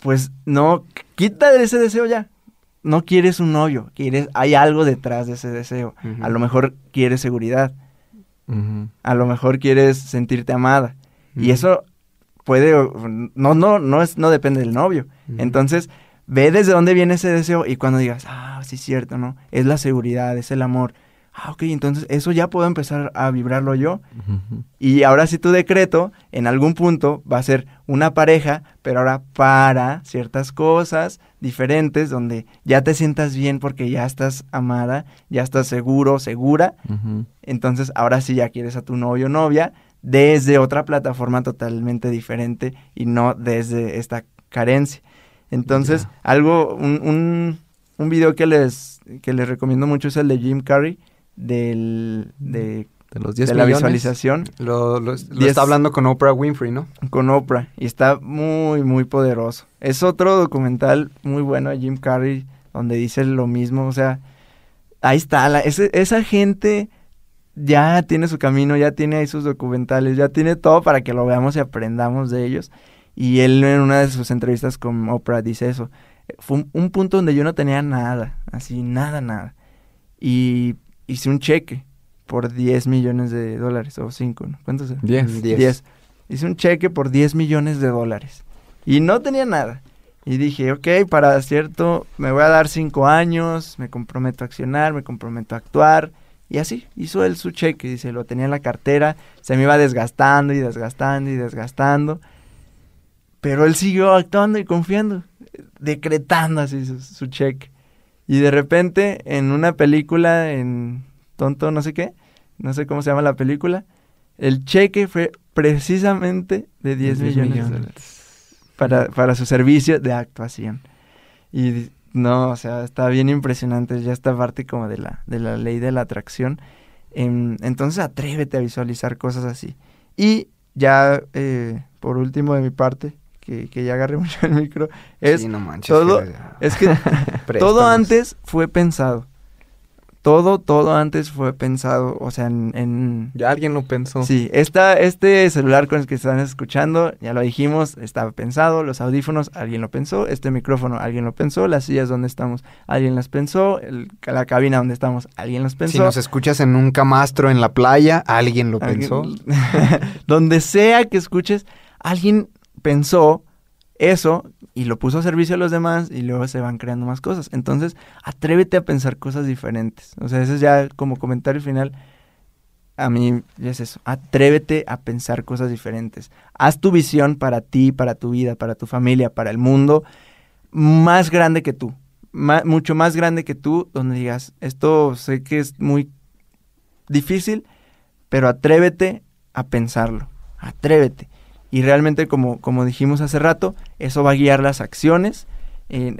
pues no, quita ese deseo ya. No quieres un novio, quieres, hay algo detrás de ese deseo. A lo mejor quieres seguridad, A lo mejor quieres sentirte amada. Y eso puede, o- no, no, no es, no depende del novio. Entonces, ve desde dónde viene ese deseo y cuando digas, ah, sí es cierto, ¿no? Es la seguridad, es el amor. Ah, ok, entonces eso ya puedo empezar a vibrarlo yo. Y ahora sí tu decreto, en algún punto, va a ser una pareja, pero ahora para ciertas cosas diferentes, donde ya te sientas bien porque ya estás amada, ya estás seguro, segura. Entonces ahora sí ya quieres a tu novio o novia desde otra plataforma totalmente diferente y no desde esta carencia. Entonces, algo, un, un, un video que les, que les recomiendo mucho es el de Jim Carrey, del, de, De los 10 de la visualización Lo, lo- está hablando con Oprah Winfrey, ¿no? con Oprah y está muy, muy poderoso. Es otro documental muy bueno de Jim Carrey donde dice lo mismo, o sea, ahí está, la- ese- esa gente ya tiene su camino, ya tiene ahí sus documentales, ya tiene todo para que lo veamos y aprendamos de ellos. Y él en una de sus entrevistas con Oprah dice eso. Fue un, un punto donde yo no tenía nada, así, nada, nada. Y hice un cheque por 10 millones de dólares, o 5, ¿no? ¿Cuántos eran? 10. Diez. 10. Hice un cheque por 10 millones de dólares. Y no tenía nada. Y dije, ok, para cierto, me voy a dar 5 años, me comprometo a accionar, me comprometo a actuar. Y así, hizo él su cheque, dice, lo tenía en la cartera, se me iba desgastando y desgastando y desgastando. Pero él siguió actuando y confiando, decretando así su, su cheque. Y de repente, en una película, en Tonto no sé qué, no sé cómo se llama la película, el cheque fue precisamente de 10 10 millones, de millones. dólares para, para su servicio de actuación. Y No, o sea, está bien impresionante ya esta parte como de la, de la ley de la atracción. Em, entonces atrévete a visualizar cosas así. Y ya, eh, por último de mi parte, que, que ya agarré mucho el micro, es Sí, no manches, todo, es que todo antes fue pensado. Todo, todo antes fue pensado, o sea, en... en- Ya alguien lo pensó. Sí, esta, este celular con el que están escuchando, ya lo dijimos, estaba pensado, los audífonos, alguien lo pensó, este micrófono, alguien lo pensó, las sillas donde estamos, alguien las pensó, el- la cabina donde estamos, alguien los pensó. Si nos escuchas en un camastro en la playa, alguien lo Alguien- pensó. donde sea que escuches, alguien pensó eso y lo puso a servicio de los demás y luego se van creando más cosas. Entonces, atrévete a pensar cosas diferentes. O sea, ese es ya como comentario final. A mí es eso. Atrévete a pensar cosas diferentes. Haz tu visión para ti, para tu vida, para tu familia, para el mundo, más grande que tú. Mucho más grande que tú, donde digas, esto sé que es muy difícil, pero atrévete a pensarlo. Atrévete. Y realmente, como, como dijimos hace rato, eso va a guiar las acciones.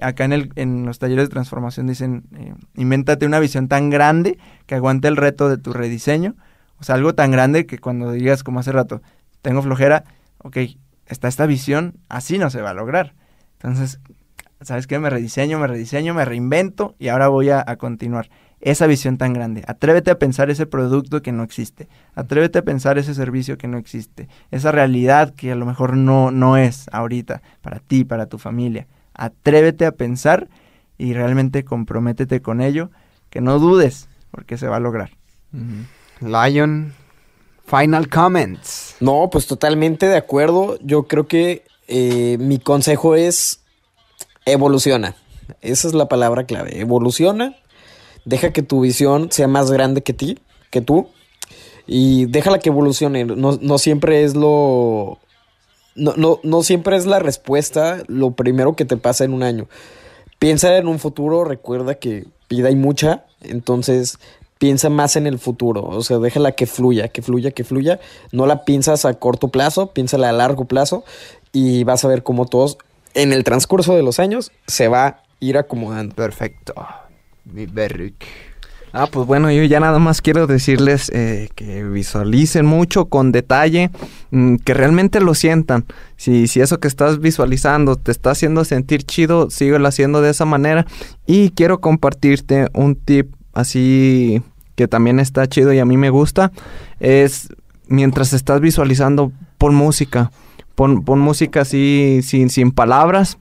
Acá en, el, en los talleres de transformación dicen, eh, invéntate una visión tan grande que aguante el reto de tu rediseño. O sea, algo tan grande que cuando digas, como hace rato, tengo flojera, ok, está esta visión, así no se va a lograr. Entonces, ¿sabes qué? Me rediseño, me rediseño, me reinvento y ahora voy a continuar. Esa visión tan grande. Atrévete a pensar ese producto que no existe. Atrévete a pensar ese servicio que no existe. Esa realidad que a lo mejor no, no es ahorita para ti, para tu familia. Atrévete a pensar y realmente comprométete con ello. Que no dudes, porque se va a lograr. Lion, final comments. No, pues totalmente de acuerdo. Yo creo que eh, mi consejo es evoluciona. Esa es la palabra clave. Evoluciona. Deja que tu visión sea más grande que ti, que tú. Y déjala que evolucione. No, no siempre es lo. No, no, no siempre es la respuesta lo primero que te pasa en un año. Piensa en un futuro, recuerda que vida hay mucha, entonces piensa más en el futuro, o sea, déjala que fluya, que fluya, que fluya. No la piensas a corto plazo, piénsala a largo plazo y vas a ver cómo todos en el transcurso de los años se va a ir acomodando. Perfecto. Mi Berrick. Ah, pues bueno, yo ya nada más quiero decirles eh, que visualicen mucho con detalle, mm, que realmente lo sientan. Si, si eso que estás visualizando te está haciendo sentir chido, síguelo haciendo de esa manera. Y quiero compartirte un tip así que también está chido y a mí me gusta. Es mientras estás visualizando, pon música. Pon, pon música así sin, sin palabras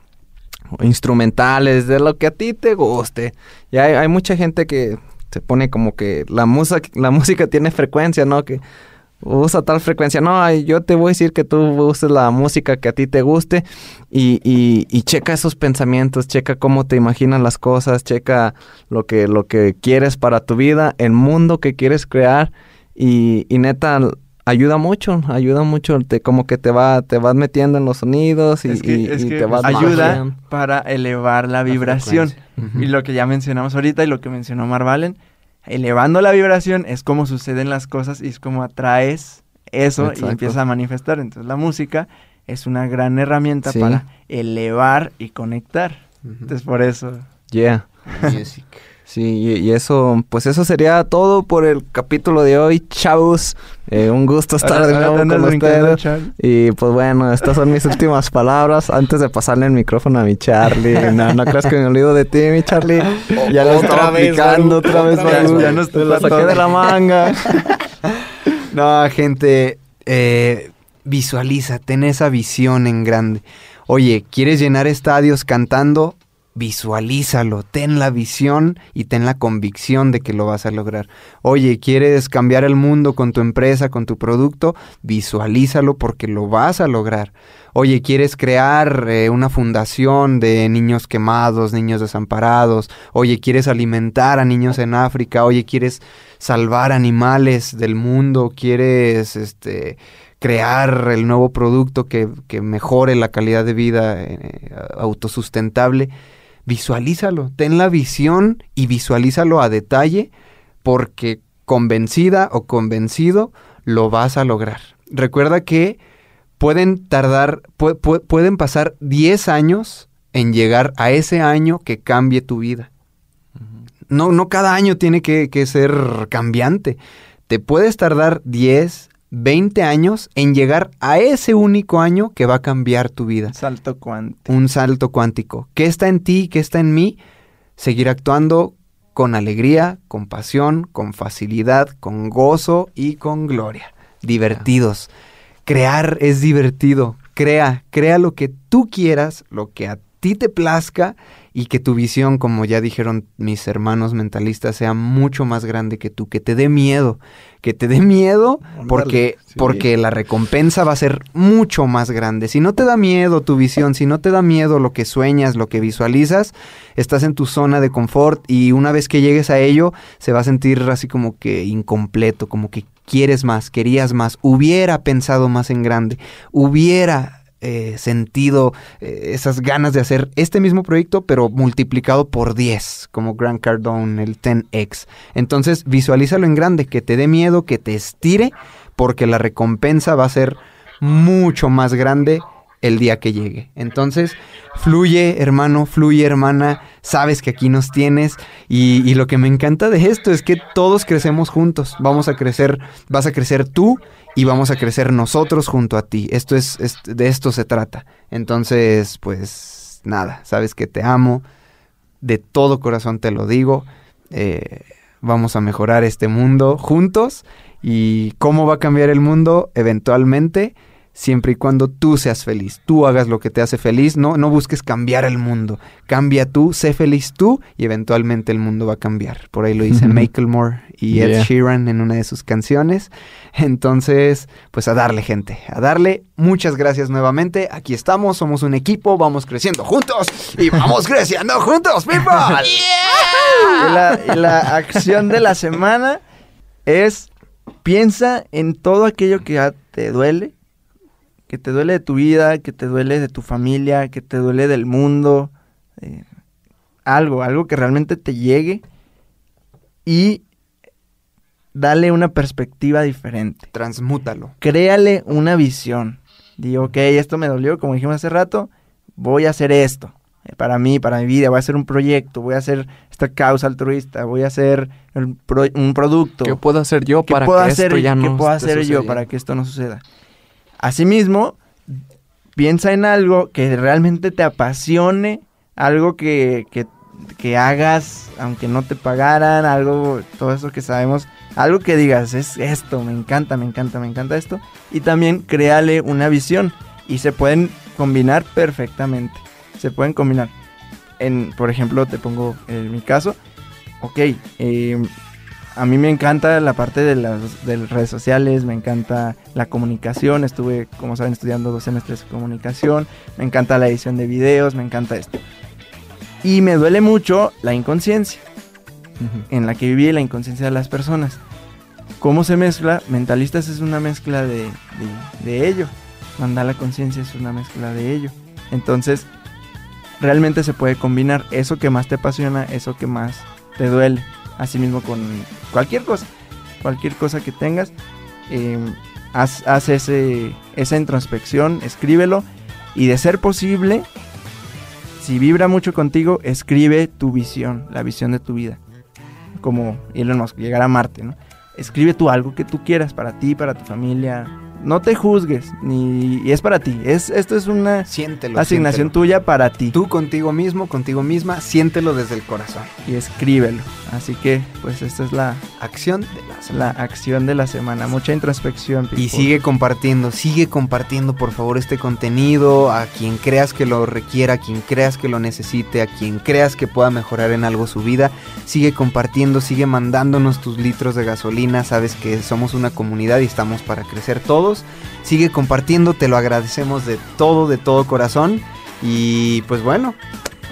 instrumentales, de lo que a ti te guste. Y hay, mucha gente que se pone como que la música, la música tiene frecuencia, ¿no? Que usa tal frecuencia. No, yo te voy a decir que tú uses la música que a ti te guste y, y, checa esos pensamientos, checa cómo te imaginas las cosas, checa lo que, lo que quieres para tu vida, el mundo que quieres crear y neta ayuda mucho, ayuda mucho, te, como que te va, te vas metiendo en los sonidos y, Es que- y- es y que te vas ayuda para elevar la vibración. Y lo que ya mencionamos ahorita y lo que mencionó Marvalen, elevando la vibración es como suceden las cosas y es como atraes eso Exacto. y empiezas a manifestar. Entonces la música es una gran herramienta Sí. para elevar y conectar. Entonces por eso. Yeah. Music. Sí, y, y eso, pues eso sería todo por el capítulo de hoy, chavos. Eh, un gusto estar Ahora- de nuevo con ustedes. Y pues bueno, estas son mis últimas palabras antes de pasarle el micrófono a mi Charlie. No, no creas que me olvido de ti, mi Charlie. Ya lo estaba aplicando otra vez, otra vez, ya nos toca saqué de la manga. No, gente, eh, visualiza, ten esa visión en grande. Oye, ¿quieres llenar estadios cantando? Visualízalo, ten la visión y ten la convicción de que lo vas a lograr. Oye, ¿quieres cambiar el mundo con tu empresa, con tu producto? Visualízalo porque lo vas a lograr. Oye, ¿quieres crear eh, una fundación de niños quemados, niños desamparados? Oye, ¿quieres alimentar a niños en África? Oye, ¿quieres salvar animales del mundo? ¿Quieres este crear el nuevo producto que, mejore la calidad de vida eh, autosustentable? Visualízalo, ten la visión y visualízalo a detalle porque convencida o convencido lo vas a lograr. Recuerda que pueden tardar, pu- pu- pueden pasar 10 años en llegar a ese año que cambie tu vida. No, no cada año tiene que, que ser cambiante. Te puedes tardar 10, 20 años en llegar a ese único año que va a cambiar tu vida. Salto cuántico. Un salto cuántico. ¿Qué está en ti? ¿Qué está en mí? Seguir actuando con alegría, con pasión, con facilidad, con gozo y con gloria. Divertidos. Crear es divertido. Crea, crea lo que tú quieras, lo que a ti te plazca y que tu visión, como ya dijeron mis hermanos mentalistas, sea mucho más grande que tú, que te dé miedo, que te dé miedo porque, sí. porque la recompensa va a ser mucho más grande. Si no te da miedo tu visión, si no te da miedo lo que sueñas, lo que visualizas, estás en tu zona de confort y una vez que llegues a ello, se va a sentir así como que incompleto, como que quieres más, querías más, hubiera pensado más en grande, hubiera eh, sentido eh, esas ganas de hacer este mismo proyecto, pero multiplicado por 10, como Grant Cardone, el 10X. Entonces, visualízalo en grande, que te dé miedo, que te estire, porque la recompensa va a ser mucho más grande el día que llegue. Entonces, fluye, hermano, fluye, hermana, sabes que aquí nos tienes y, y, lo que me encanta de esto es que todos crecemos juntos. Vamos a crecer, vas a crecer tú y vamos a crecer nosotros junto a ti. Esto es, es de esto se trata. Entonces, pues nada, sabes que te amo, de todo corazón te lo digo. Eh, vamos a mejorar este mundo juntos y cómo va a cambiar el mundo eventualmente siempre y cuando tú seas feliz, tú hagas lo que te hace feliz, no, no busques cambiar el mundo, cambia tú, sé feliz tú y eventualmente el mundo va a cambiar. Por ahí lo dice Macklemore y Ed Yeah. Sheeran en una de sus canciones. Entonces, pues a darle gente, a darle. Muchas gracias nuevamente. Aquí estamos, somos un equipo, vamos creciendo juntos y vamos creciendo juntos, people. Y la, y la acción de la semana es piensa en todo aquello que ya te duele, que te duele de tu vida, que te duele de tu familia, que te duele del mundo, eh, algo, algo que realmente te llegue y dale una perspectiva diferente. Transmútalo. Créale una visión. Digo, ok, esto me dolió, como dijimos hace rato, voy a hacer esto. eh, Para mí, para mi vida, voy a hacer un proyecto, voy a hacer esta causa altruista, voy a hacer pro- un producto. ¿Qué puedo hacer yo ¿Qué para puedo que hacer, esto ya qué puedo hacer yo para que esto no suceda? Asimismo, piensa en algo que realmente te apasione, algo que, que, que hagas aunque no te pagaran, algo, todo eso que sabemos, algo que digas, es esto, me encanta, me encanta, me encanta esto. Y también créale una visión y se pueden combinar perfectamente. Se pueden combinar. En, por ejemplo, te pongo en mi caso, ok, eh, a mí me encanta la parte de las, de las redes sociales, me encanta la comunicación, estuve, como saben, estudiando dos semestres de comunicación, me encanta la edición de videos, me encanta esto. Y me duele mucho la inconsciencia en la que viví, la inconsciencia de las personas. ¿Cómo se mezcla? Mentalistas es una mezcla de, de, de ello. Mandala conciencia es una mezcla de ello. Entonces, realmente se puede combinar eso que más te apasiona, eso que más te duele. Asimismo con cualquier cosa, cualquier cosa que tengas, haz, haz ese, esa introspección, escríbelo y de ser posible, si vibra mucho contigo, escribe tu visión, la visión de tu vida. Como Elon Musk, llegar a Marte, ¿no? Escribe tú algo que tú quieras para ti, para tu familia. No te juzgues, ni y es para ti. Es, esto es una Siéntelo. asignación siéntelo. tuya para ti. Tú contigo mismo, contigo misma, siéntelo desde el corazón. y escríbelo. Así que, pues esta es la, Acción de la semana. la acción de la semana. Mucha introspección. Y sigue compartiendo, sigue compartiendo por favor este contenido a quien creas que lo requiera, a quien creas que lo necesite, a quien creas que pueda mejorar en algo su vida. Sigue compartiendo, sigue mandándonos tus litros de gasolina. Sabes que somos una comunidad y estamos para crecer todos. Sigue compartiendo, te lo agradecemos de todo, de todo corazón. Y pues bueno,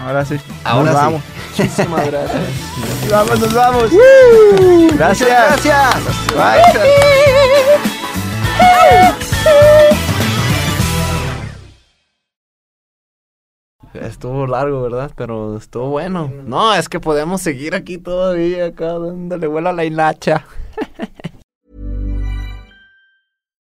Ahora sí. Ahora nos sí. vamos. Muchísimas gracias. Nos vamos, nos vamos. Gracias. gracias. Bye. Estuvo largo, ¿verdad? Pero estuvo bueno. No, es que podemos seguir aquí todavía, acá dándole vuelo a la hilacha.